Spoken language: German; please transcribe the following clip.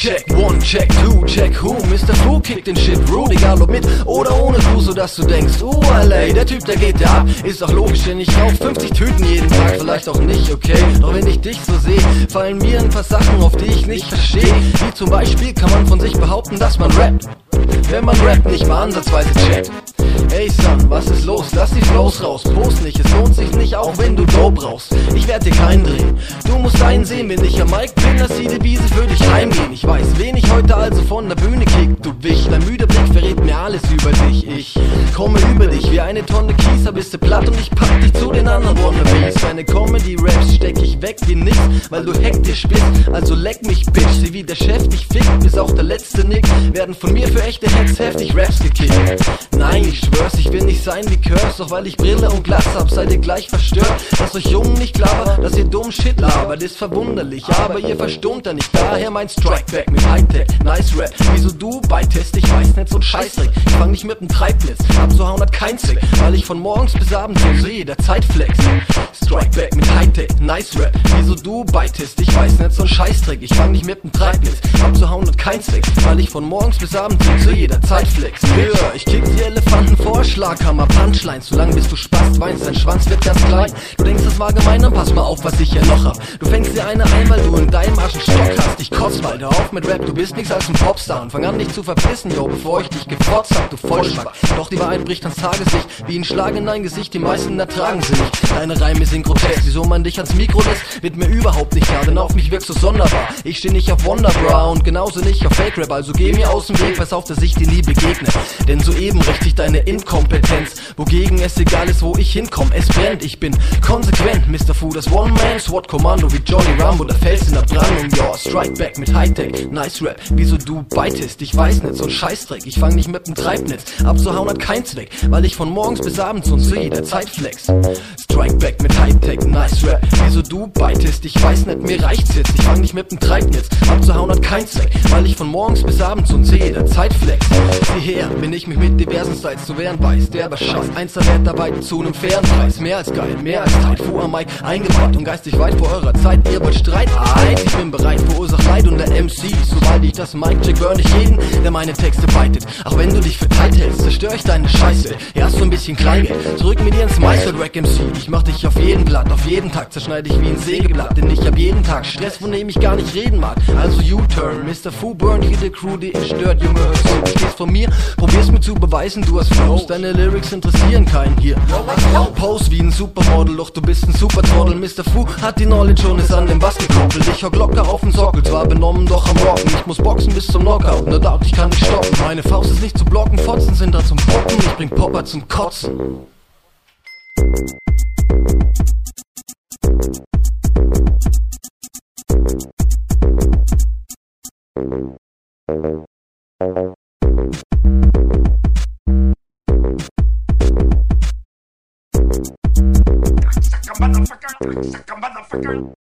Check, one, check, two, check, who? Mr. Fu kickt den Shit, rude, egal ob mit oder ohne Crew, sodass du denkst, uh, LA, der Typ, der geht ja ab. Ist doch logisch, denn ich rauch 50 Tüten jeden Tag, vielleicht auch nicht, okay? Doch wenn ich dich so sehe, fallen mir ein paar Sachen, auf die ich nicht verstehe. Wie zum Beispiel kann man von sich behaupten, dass man rappt. Wenn man rappt, nicht mal ansatzweise checkt. Ey Son, was ist los? Lass die Flows raus, post nicht, es lohnt sich nicht, auch wenn du Dope brauchst. Ich werd dir keinen drehen, du musst einsehen, wenn ich am Mike bin, dass die Devise für dich heimgehen. Ich weiß, wen ich heute also von der Bühne kick, du Wich. Dein müder Blick verrät mir alles über dich. Ich komme über dich wie eine Tonne Kieser, bist du platt und ich pack dich zu den anderen Wannabes. Deine Comedy-Raps steck ich weg wie nix, weil du hektisch bist. Also leck mich, Bitch, sieh wie der Chef dich fickt, bis auch der letzte Nick. Werden von mir für echte Heads heftig Raps gekickt. Nein, ich schwör's, ich will nicht sein wie Curse, doch weil ich Brille und Glas hab, seid ihr gleich verstört. Dass euch Jungen nicht klar dass ihr dumm Shit labert, ist verwunderlich, aber ihr verstummt da nicht. Daher mein Strikeback mit Hightech, nice Rap. Wieso du beitest, ich weiß nicht, so ein Scheißdreck. Ich fang nicht mit dem Treibnetz, abzuhauen hat kein Zweck, weil ich von morgens bis abends so sehe, der Zeitflex. Strikeback mit Hightech, nice Rap. Wieso du beitest, ich weiß nicht, so ein Scheißdreck. Ich fang nicht mit dem Treibnetz, abzuhauen hat kein Zweck, weil ich von morgens bis abends so sehe, der Zeitflex. Ja, ich Schlaghammer, Punchlines. Solange bis du spast, weinst, dein Schwanz wird ganz klein. Du denkst, das war gemein, dann pass mal auf, was ich hier noch hab. Du fängst dir eine ein, weil du in deinem Arsch einen Stock hast. Ich kotz hör auf mit Rap, du bist nix als ein Popstar. Und fang an, dich zu verpissen, yo, bevor ich dich gefotzt hab, du Vollschmack. Doch die Wahrheit bricht ans Tageslicht, wie ein Schlag in dein Gesicht, die meisten ertragen sie nicht. Deine Reime sind grotesk, wieso man dich ans Mikro lässt, wird mir überhaupt nicht klar, denn auf mich wirkst du sonderbar. Ich steh nicht auf Wonderbra und genauso nicht auf Fake Rap, also geh mir aus dem Weg, pass auf, dass ich dir nie begegne. Denn soeben richte ich deine Inkompetenz, wogegen es egal ist, wo ich hinkomm, es brennt. Ich bin konsequent, Mr. Fu, das One-Man, SWAT-Kommando wie Johnny Rambo, der Fels in der Brandung, ja, Strike Back mit Hightech, nice Rap, wieso du beitest, ich weiß nicht, so ein Scheißdreck, ich fang nicht mit dem Treibnetz, abzuhauen hat keinen Zweck, weil ich von morgens bis abends und zu jeder Zeit flex. Strike Back mit Hightech, nice Rap, wieso du beitest, ich weiß nicht, mir reicht's jetzt, ich fang nicht mit dem Treibnetz, abzuhauen hat keinen Zweck, weil ich von morgens bis abends und zu jeder Zeit flex. Sieh her, wenn ich mich mit diversen Styles zu wehren weiß, der aber schafft, eins der Wertarbeiten zu nem fairen Preis, mehr als geil, mehr als tight, Fu am Mic eingebracht und geistig weit vor eurer Zeit, ihr wollt Streit, eins, ich bin bereit, verursacht Leid und der MC, sobald ich das Mic check, burn ich jeden, der meine Texte beitet, auch wenn du dich für tight hältst, zerstör ich deine Scheiße, hier hast du ein bisschen Kleingeld, zurück mit dir ins Meister Rack MC, ich mach dich auf jeden Blatt, auf jeden Tag zerschneide ich wie ein Sägeblatt, denn ich hab jeden Tag Stress, von dem ich gar nicht reden mag, also U-Turn, Mr. Fu burn jede Crew, die ich stört, Junge, hörst du, stehst von mir, probierst mir zu beweisen, du hast Flows, deine Lyrics interessieren keinen hier, Pose wie ein Supermodel, doch du bist ein Supertrottel, Mr. Fu hat die Knowledge und ist an dem Bass gekoppelt, ich hock locker auf dem Sockel, zwar benommen, doch am Rocken, ich muss boxen bis zum Knockout, nur doubt, ich kann nicht stoppen, meine Faust ist nicht zu blocken, Fotzen sind da zum Und ich bring Popper zum Kotzen. Motherfucker, motherfucker, motherfucker.